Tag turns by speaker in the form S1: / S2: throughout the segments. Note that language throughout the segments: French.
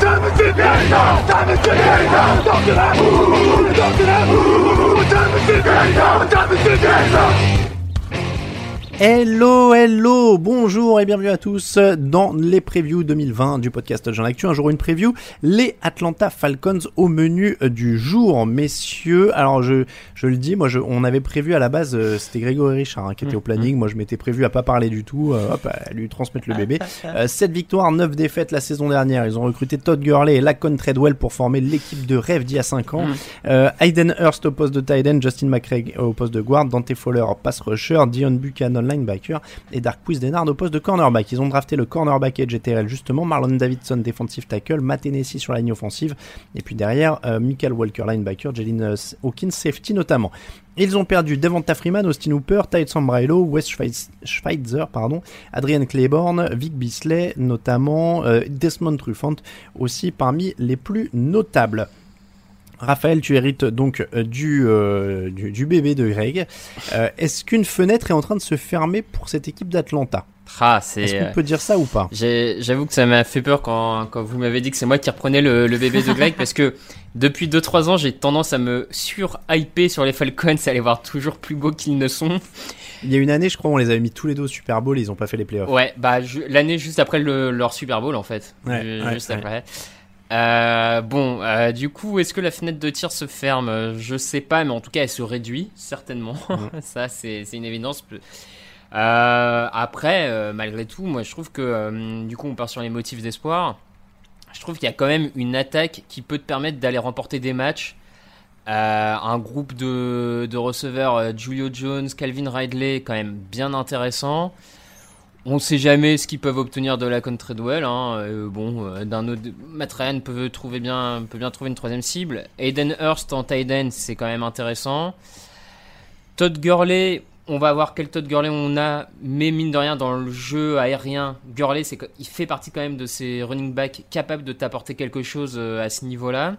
S1: 他们是
S2: 骗子，他们是骗子，跳起来，跳起来，对不起们是骗子，他们是骗子。
S3: Hello, hello, bonjour et bienvenue à tous dans les previews 2020 du podcast Jean Actu. Un jour une preview, les Atlanta Falcons au menu du jour, messieurs. Alors je, je le dis, moi je, on avait prévu à la base, euh, c'était Grégory Richard hein, qui était au planning. Moi je m'étais prévu à pas parler du tout, euh, hop, à lui transmettre le bébé. Euh, 7 victoires, 9 défaites la saison dernière. Ils ont recruté Todd Gurley et Lacon Treadwell pour former l'équipe de rêve d'il y a 5 ans. Euh, Hayden Hurst au poste de tight end, Justin McCraig au poste de guard, Dante Fowler pass rusher, Dion Buchanan linebacker et Darquise Denard au poste de cornerback. Ils ont drafté le cornerback et GTL justement, Marlon Davidson defensive tackle, Matt Hennessy sur la ligne offensive et puis derrière euh, Michael Walker linebacker, Jalen euh, Hawkins safety notamment. Ils ont perdu Devonta Freeman, Austin Hooper, Tide Sambrailo, Wes Schweitzer, pardon, Adrian Claiborne, Vic Bisley notamment, euh, Desmond Truffant aussi parmi les plus notables. Raphaël, tu hérites donc euh, du, euh, du, du bébé de Greg. Euh, Est-ce qu'une fenêtre est en train de se fermer pour cette équipe d'Atlanta?
S4: Ah.
S3: Est-ce qu'on
S4: euh,
S3: peut dire ça ou pas?
S4: J'avoue que ça m'a fait peur quand, quand vous m'avez dit que c'est moi qui reprenais le, le bébé de Greg parce que depuis 2-3 ans, j'ai tendance à me sur-hyper sur les Falcons, à les voir toujours plus beaux qu'ils ne sont.
S3: Il y a une année, je crois, on les avait mis tous les deux au Super Bowl et ils ont pas fait les playoffs.
S4: Ouais, bah l'année juste après le- leur Super Bowl en fait.
S3: Ouais, ouais.
S4: Euh, bon, euh, du coup, est-ce que la fenêtre de tir se ferme? Je sais pas, mais en tout cas, elle se réduit certainement. Ça, c'est une évidence. Euh, après, malgré tout, moi, je trouve que du coup, on part sur les motifs d'espoir. Je trouve qu'il y a quand même une attaque qui peut te permettre d'aller remporter des matchs. Un groupe de, de receveurs, Julio Jones, Calvin Ridley, quand même bien intéressant. On ne sait jamais ce qu'ils peuvent obtenir de la Treadwell. Hein. Euh, bon, euh, d'un autre, Ryan peut trouver bien, peut bien trouver une troisième cible. Aiden Hurst en tight end, c'est quand même intéressant. Todd Gurley, on va voir quel Todd Gurley on a, mais mine de rien dans le jeu aérien, Gurley, il fait partie quand même de ces running backs capables de t'apporter quelque chose euh, à ce niveau-là.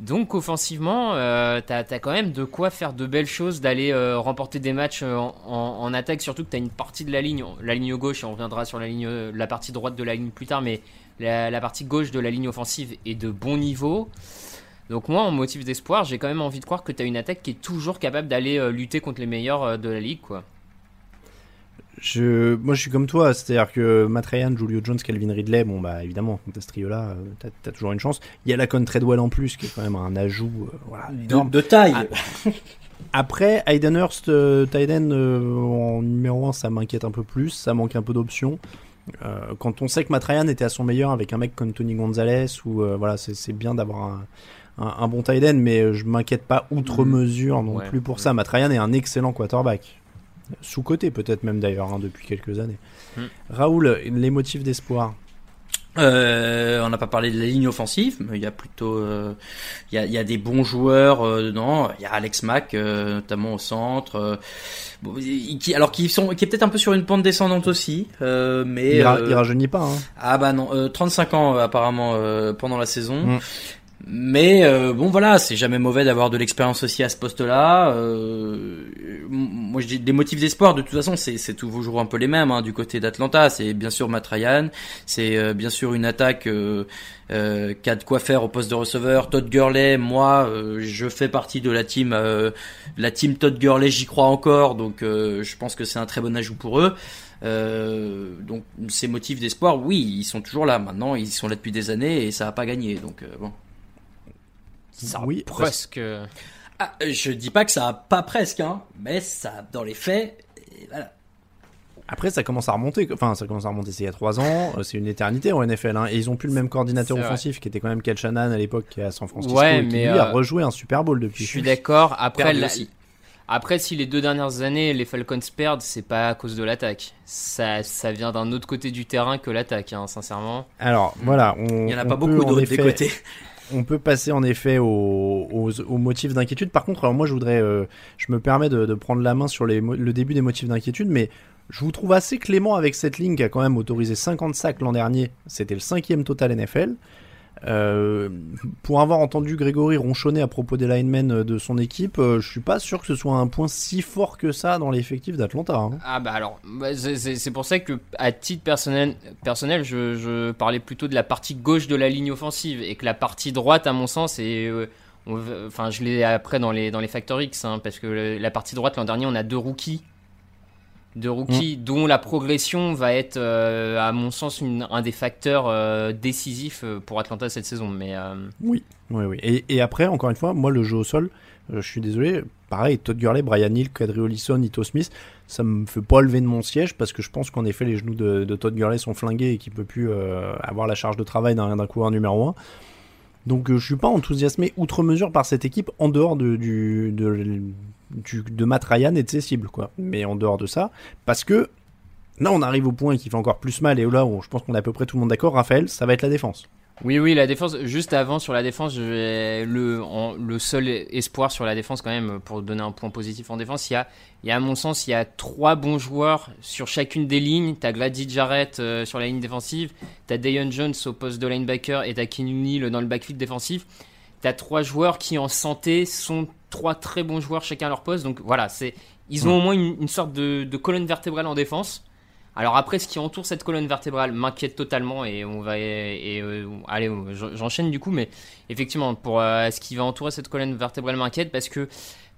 S4: Donc offensivement, euh, t'as as quand même de quoi faire de belles choses, d'aller euh, remporter des matchs euh, en, attaque, surtout que t'as une partie de la ligne, la ligne gauche, et on reviendra sur la partie droite de la ligne plus tard, mais la, partie gauche de la ligne offensive est de bon niveau. Donc moi, en motif d'espoir, j'ai quand même envie de croire que t'as une attaque qui est toujours capable d'aller lutter contre les meilleurs de la ligue, quoi.
S3: Je, moi, je suis comme toi, c'est-à-dire que Matt Ryan, Julio Jones, Calvin Ridley, bon, bah évidemment, contre ce trio-là, euh, t'as as toujours une chance. Il y a la Con Treadwell en plus, qui est quand même un ajout euh, voilà, énorme.
S5: de taille.
S3: Ah. Après, Hayden Hurst, euh, Tyden, euh, en numéro 1, ça m'inquiète un peu plus, ça manque un peu d'options. Quand on sait que Matt Ryan était à son meilleur avec un mec comme Tony Gonzalez, ou voilà, c'est c'est bien d'avoir un, un, un bon end, mais je m'inquiète pas outre mesure non
S4: Ouais.
S3: plus pour ça. Matt Ryan est un excellent quarterback. Sous-côté peut-être même d'ailleurs hein, depuis quelques années.
S4: Hmm.
S3: Raoul, les motifs d'espoir.
S5: Euh, on n'a pas parlé de la ligne offensive, mais il y a plutôt, euh, il y, a, il y a des bons joueurs euh, dedans. Il y a Alex Mack notamment au centre, bon, qui, alors qui sont, qui est peut-être un peu sur une pente descendante aussi, mais
S3: il, ra- il rajeunit pas. Hein.
S5: ah bah non, euh, 35 ans apparemment pendant la saison.
S3: Mm.
S5: Mais euh, bon voilà, c'est jamais mauvais d'avoir de l'expérience aussi à ce poste-là. Euh, moi je dis des motifs d'espoir. De toute façon, c'est toujours un peu les mêmes hein, du côté d'Atlanta. C'est bien sûr Matt Ryan, c'est euh, bien sûr une attaque euh, euh, qui a de quoi faire au poste de receveur. Todd Gurley, moi, euh, je fais partie de la team, la team Todd Gurley. J'y crois encore, donc je pense que c'est un très bon ajout pour eux. Donc ces motifs d'espoir, oui, ils sont toujours là. Maintenant, ils sont là depuis des années et ça a pas gagné. Donc bon.
S4: Ça
S3: Oui,
S4: presque.
S5: Ah, je dis pas que ça a pas presque, hein, mais ça, dans les faits, et voilà.
S3: Après, ça commence à remonter. Enfin, ça commence à remonter. C'est il y a trois ans. euh, C'est une éternité en NFL. Hein, et ils ont plus le même coordinateur offensif qui était quand même Kel Shanahan à l'époque qui est à San Francisco.
S4: Ouais,
S3: et qui,
S4: mais,
S3: lui a
S4: euh,
S3: rejoué un Super Bowl
S4: Je
S3: depuis.
S4: suis d'accord. Après, la- après, si les deux dernières années, les Falcons perdent, c'est pas à cause de l'attaque. Ça, ça vient d'un autre côté du terrain que l'attaque, hein, sincèrement.
S3: Alors voilà, on,
S5: Il y en a pas beaucoup d'autres
S3: effet-
S5: des côtés.
S3: On peut passer en effet aux, motifs d'inquiétude. Par contre, alors moi je voudrais, euh, je me permets de, prendre la main sur le début des motifs d'inquiétude, mais je vous trouve assez clément avec cette ligne qui a quand même autorisé 50 sacs l'an dernier. C'était le cinquième total NFL. Euh, pour avoir entendu Grégory ronchonner à propos des linemen de son équipe, euh, je suis pas sûr que ce soit un point si fort que ça dans l'effectif d'Atlanta. hein.
S4: Ah bah alors, bah, c'est- pour ça que à titre personnel, personnel je, parlais plutôt de la partie gauche de la ligne offensive et que la partie droite, à mon sens, est, euh, enfin je l'ai après dans les dans les Factor X, hein, parce que la partie droite l'an dernier, on a deux rookies, deux rookies dont la progression va être, euh, à mon sens, une- un des facteurs euh, décisifs euh, pour Atlanta cette saison. Mais euh,
S3: Oui, oui, oui. Et, et après, encore une fois, moi, le jeu au sol, je suis désolé, pareil, Todd Gurley, Brian Hill, Quadri Olison, Ito Smith, ça me fait pas lever de mon siège parce que je pense qu'en effet, les genoux de, de Todd Gurley sont flingués et qu'il peut plus avoir la charge de travail d'un coureur numéro 1. Donc, je suis pas enthousiasmé outre mesure par cette équipe en dehors de, du, de, de Matt Ryan et de ses cibles, quoi. Mais en dehors de ça, parce que là, on arrive au point qui fait encore plus mal et là, où je pense qu'on est à peu près tout le monde d'accord, Raphaël, ça va être la défense.
S4: Oui, oui, la défense. Juste avant sur la défense, le, le seul espoir sur la défense quand même pour donner un point positif en défense, il y a, il y a à mon sens, il y a trois bons joueurs sur chacune des lignes. T'as Gladys Jarrett euh, sur la ligne défensive, t'as Dayon Jones au poste de linebacker et t'as Neal dans le backfield défensif. T'as trois joueurs qui en santé sont trois très bons joueurs chacun à leur poste. Donc voilà, c'est ils ont au moins une, sorte de, colonne vertébrale en défense. Alors après, ce qui entoure cette colonne vertébrale m'inquiète totalement et on va et, euh, allez, j'en- j'enchaîne du coup, mais effectivement pour euh, ce qui va entourer cette colonne vertébrale m'inquiète parce que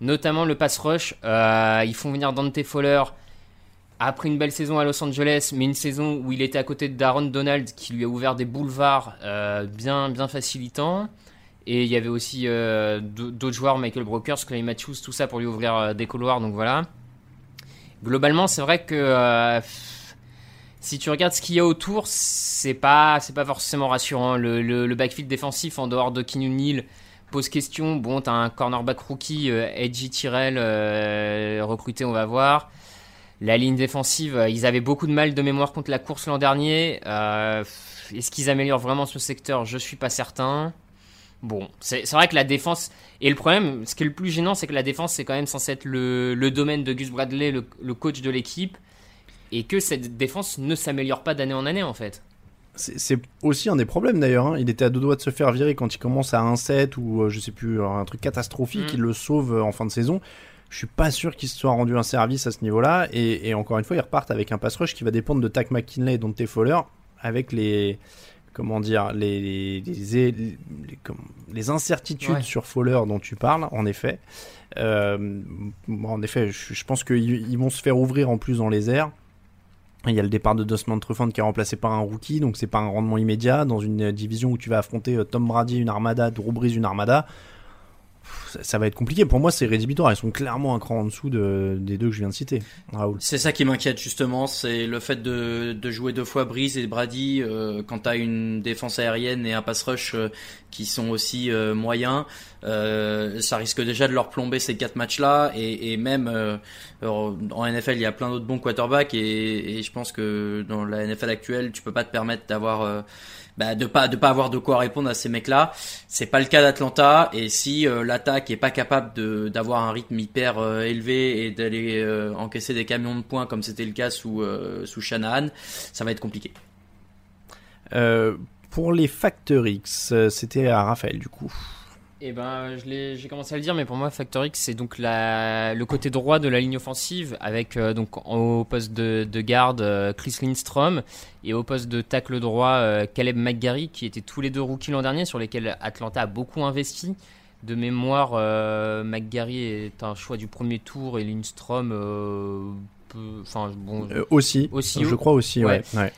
S4: notamment le pass rush, euh, ils font venir Dante Fowler après une belle saison à Los Angeles, mais une saison où il était à côté de Darren Donald qui lui a ouvert des boulevards bien bien facilitants. Et il y avait aussi euh, d'au- d'autres joueurs, Michael Brokers, Clay Matthews, tout ça pour lui ouvrir euh, des couloirs. Donc voilà. Globalement, c'est vrai que euh, si tu regardes ce qu'il y a autour, c'est pas, pas forcément rassurant. Le, backfield défensif en dehors de Kinyu Neal pose question. Bon, t'as un cornerback rookie, Edgy Tyrell, recruté, on va voir. La ligne défensive, ils avaient beaucoup de mal de mémoire contre la course l'an dernier. Est-ce qu'ils améliorent vraiment ce secteur? Je suis pas certain. Bon, c'est vrai que la défense. Et le problème, ce qui est le plus gênant, c'est que la défense, c'est quand même censé être le, le domaine de Gus Bradley, le, le coach de l'équipe. Et que cette défense ne s'améliore pas d'année en année, en fait.
S3: C'est aussi un des problèmes d'ailleurs. hein. Il était à deux doigts de se faire virer quand il commence à 1-7 ou euh, je sais plus, un truc catastrophique.
S4: Mm.
S3: Il le sauve euh, en fin de saison. Je suis pas sûr qu'il se soit rendu un service à ce niveau-là. Et, et encore une fois, ils repartent avec un pass rush qui va dépendre de Tack McKinley et Dante Fowler avec les. Comment dire Les, les, les, les- les- comment- les incertitudes
S4: Ouais.
S3: sur Fowler dont tu parles, en effet. Euh, en effet, je, je pense qu'ils ils vont se faire ouvrir en plus dans les airs. Il y a le départ de Desmond Trufant qui est remplacé par un rookie, donc c'est pas un rendement immédiat. Dans une division où tu vas affronter euh, Tom Brady, une armada, Drew Brees, une armada, ça, ça va être compliqué. Pour moi, c'est rédhibitoire. Ils sont clairement un cran en dessous de, des deux que je viens de citer. Raoul.
S5: C'est ça qui m'inquiète justement, c'est le fait de, de jouer deux fois Breeze et Brady euh, quand t'as une défense aérienne et un pass rush euh, qui sont aussi euh, moyens. Euh, ça risque déjà de leur plomber ces quatre matchs-là et, et même euh, en NFL il y a plein d'autres bons quarterbacks et, et je pense que dans la NFL actuelle tu peux pas te permettre d'avoir euh, bah, de pas de pas avoir de quoi répondre à ces mecs-là. C'est pas le cas d'Atlanta et si euh, l'attaque est pas capable de d'avoir un rythme hyper euh, élevé et d'aller euh, encaisser des camions de points comme c'était le cas sous euh, sous Shanahan, ça va être compliqué.
S3: Euh, pour les Factor X, euh, c'était à Raphaël du coup.
S4: Et ben, j'ai commencé à le dire, mais pour moi, Factor X, c'est donc la, le côté droit de la ligne offensive, avec euh, donc au poste de, de garde euh, Chris Lindstrom et au poste de tackle droit euh, Caleb McGarry, qui étaient tous les deux rookies l'an dernier, sur lesquels Atlanta a beaucoup investi. De mémoire, McGarry est un choix du premier tour et Lindstrom. Enfin, bon.
S3: Aussi,
S4: Aussi
S3: je crois aussi, ouais.
S4: Ouais.
S3: ouais.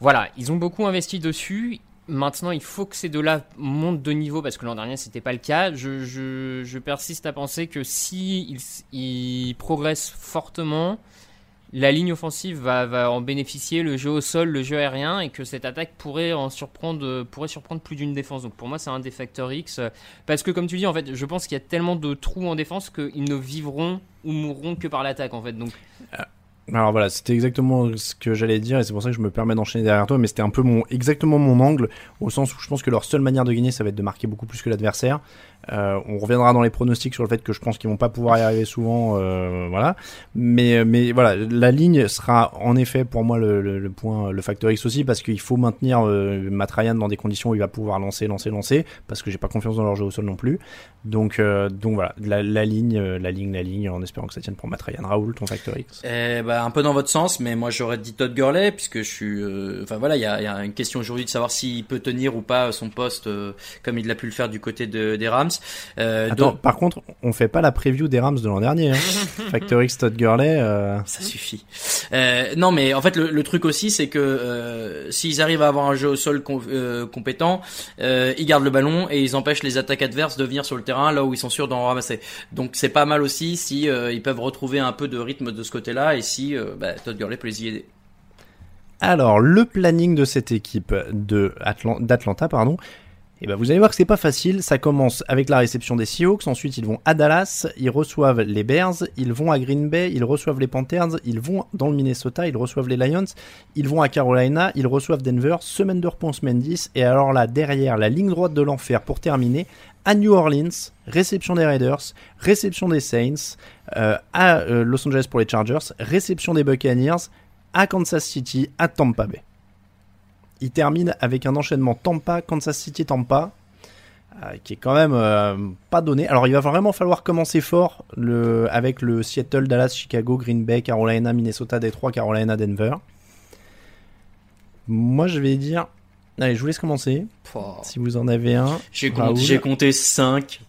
S4: Voilà, ils ont beaucoup investi dessus. Maintenant, il faut que ces deux-là montent de niveau parce que l'an dernier, c'était pas le cas. Je, persiste à penser que si ils, progressent fortement, la ligne offensive va, en bénéficier, le jeu au sol, le jeu aérien, et que cette attaque pourrait en surprendre, pourrait surprendre plus d'une défense. Donc pour moi, c'est un des facteurs X. Parce que comme tu dis, en fait, je pense qu'il y a tellement de trous en défense qu'ils ne vivront ou mourront que par l'attaque, en fait. Donc
S3: Alors voilà, c'était exactement ce que j'allais dire et c'est pour ça que je me permets d'enchaîner derrière toi, mais c'était un peu mon exactement mon angle au sens où je pense que leur seule manière de gagner, ça va être de marquer beaucoup plus que l'adversaire. Euh, on reviendra dans les pronostics sur le fait que je pense qu'ils vont pas pouvoir y arriver souvent, euh, voilà. Mais mais voilà, la ligne sera en effet pour moi le, point, le facteur X aussi parce qu'il faut maintenir euh, Matt Ryan dans des conditions où il va pouvoir lancer, lancer, lancer parce que j'ai pas confiance dans leur jeu au sol non plus. Donc donc voilà, la, ligne, la ligne, la ligne, en espérant que ça tienne pour Matt Ryan. Raoul, ton facteur X.
S5: Eh un peu dans votre sens, mais moi j'aurais dit Todd Gurley puisque je suis. euh, Enfin voilà, il y a, y a une question aujourd'hui de savoir s'il peut tenir ou pas son poste euh, comme il l'a pu le faire du côté de, des Rams. Euh,
S3: Attends,
S5: donc-
S3: par contre, on fait pas la preview des Rams de l'an dernier. Hein. Factor X, Todd Gurley.
S5: Ça suffit. Non, mais en fait, le, le truc aussi, c'est que s'ils arrivent à avoir un jeu au sol com- compétent, ils gardent le ballon et ils empêchent les attaques adverses de venir sur le terrain là où ils sont sûrs d'en ramasser. Donc c'est pas mal aussi si ils peuvent retrouver un peu de rythme de ce côté-là et si euh, bah, Todd Gurley peut les y aider.
S3: Alors, le planning de cette équipe d'Atlanta, pardon. Et ben, vous allez voir que c'est pas facile. Ça commence avec la réception des Seahawks. Ensuite, ils vont à Dallas. Ils reçoivent les Bears. Ils vont à Green Bay. Ils reçoivent les Panthers. Ils vont dans le Minnesota. Ils reçoivent les Lions. Ils vont à Carolina. Ils reçoivent Denver. Semaine de repos semaine 10. Et alors là, derrière, la ligne droite de l'enfer pour terminer. À New Orleans, réception des Raiders, réception des Saints, euh, à euh, Los Angeles pour les Chargers, réception des Buccaneers, à Kansas City, à Tampa Bay. Il termine avec un enchaînement Tampa, Kansas City, Tampa, euh, qui est quand même euh, pas donné. Alors il va vraiment falloir commencer fort le, avec le Seattle, Dallas, Chicago, Green Bay, Carolina, Minnesota, Detroit, Carolina, Denver. Moi je vais dire... Allez, je vous laisse commencer. Si vous en avez un.
S5: J'ai compté, j'ai compté 5.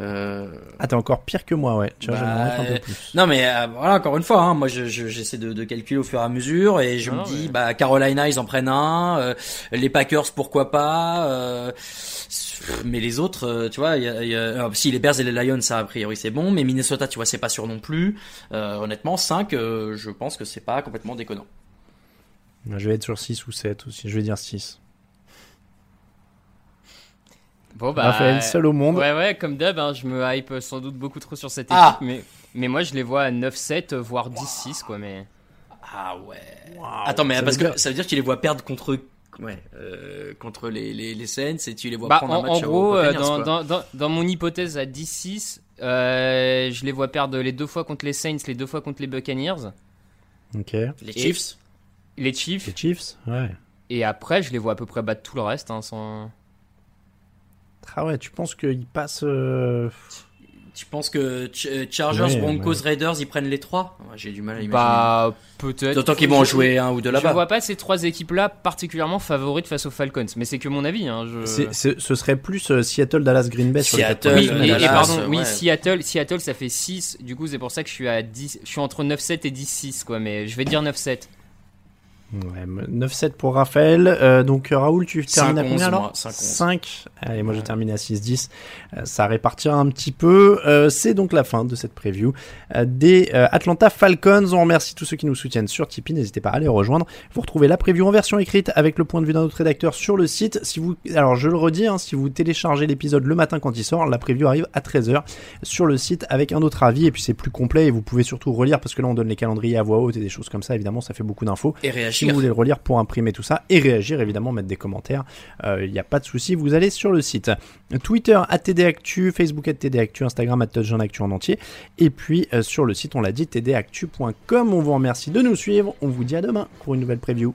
S5: Euh,
S3: Ah, t'es encore pire que moi, ouais. Tu vois,
S5: Bah,
S3: un peu plus.
S5: Non mais euh, voilà encore une fois, hein, moi je- je- j'essaie de, de calculer au fur et à mesure et je
S4: Non,
S5: me dis bah Carolina ils en prennent un, euh, les Packers pourquoi pas, euh, mais les autres euh, tu vois, il y a, il y a- alors, si les Bears et les Lions ça a priori c'est bon, mais Minnesota tu vois c'est pas sûr non plus. Euh, honnêtement 5 je pense que c'est pas complètement déconnant.
S3: Je vais être sur 6 ou 7 aussi. Je vais dire 6.
S4: Bon bah.
S3: Raphaël, seul au monde.
S4: Ouais, ouais, comme d'hab, hein, je me hype sans doute beaucoup trop sur cette équipe,
S5: Ah.
S4: mais, mais moi je les vois à 9-7, voire 10-6, quoi. Mais
S5: Ah ouais. Attends mais
S3: ça
S5: parce
S3: veut
S5: que
S3: dire-
S5: ça veut dire que tu les vois perdre contre ouais euh, contre les, les les Saints et tu les vois
S4: bah,
S5: prendre
S4: en,
S5: un
S4: en
S5: match
S4: gros, euh, dans, dans, dans, dans mon hypothèse à 10-6, euh, je les vois perdre les deux fois contre les Saints, les deux fois contre les Buccaneers,
S3: Ok.
S5: les Chiefs.
S4: les Chiefs,
S3: Les Chiefs Ouais.
S4: et après je les vois à peu près battre tout le reste. Hein, sans...
S3: Ah ouais, tu penses qu'ils passent. euh,
S5: Tu penses que Ch- euh, Chargers,
S3: Ouais,
S5: Broncos,
S3: ouais.
S5: Raiders, ils prennent les trois Ouais, J'ai du mal à imaginer.
S4: Bah, peut-être.
S5: D'autant qu'ils vont en
S4: Je-
S5: jouer un ou deux
S4: Je
S5: là-bas.
S4: vois pas ces trois équipes-là particulièrement favorites face aux Falcons, mais c'est que mon avis. Hein, je...
S3: ce serait plus euh, Seattle, Dallas, Green Bay sur les
S5: Seattle,
S4: Oui, et,
S5: Dallas,
S4: oui. Seattle, Seattle, ça fait 6. Du coup, c'est pour ça que je suis à 10. Je suis entre 9-7 et 10-6, quoi. Mais je vais dire 9-7.
S3: Ouais, 9-7 pour Raphaël. Euh, donc euh, Raoul, tu termines à
S5: 5-11,
S3: combien alors
S5: moi, 5-11.
S3: 5. Allez, moi je termine à 6-10. Euh, ça répartira un petit peu. Euh, c'est donc la fin de cette preview des Atlanta Falcons. On remercie tous ceux qui nous soutiennent sur Tipeee. N'hésitez pas à aller rejoindre. Vous retrouvez la preview en version écrite avec le point de vue d'un autre rédacteur sur le site. Si vous, alors je le redis, hein, si vous téléchargez l'épisode le matin quand il sort, la preview arrive à 13h sur le site avec un autre avis et puis c'est plus complet et vous pouvez surtout relire parce que là on donne les calendriers à voix haute et des choses comme ça. Évidemment, ça fait beaucoup d'infos.
S5: Et
S3: Si vous voulez le relire pour imprimer tout ça et réagir, évidemment, mettre des commentaires, il n'y a pas de souci, vous allez sur le site. Twitter, TDActu, Facebook, TDActu, Instagram, Actu en entier. Et puis euh, sur le site, on l'a dit, tdactu.com. On vous remercie de nous suivre. On vous dit à demain pour une nouvelle preview.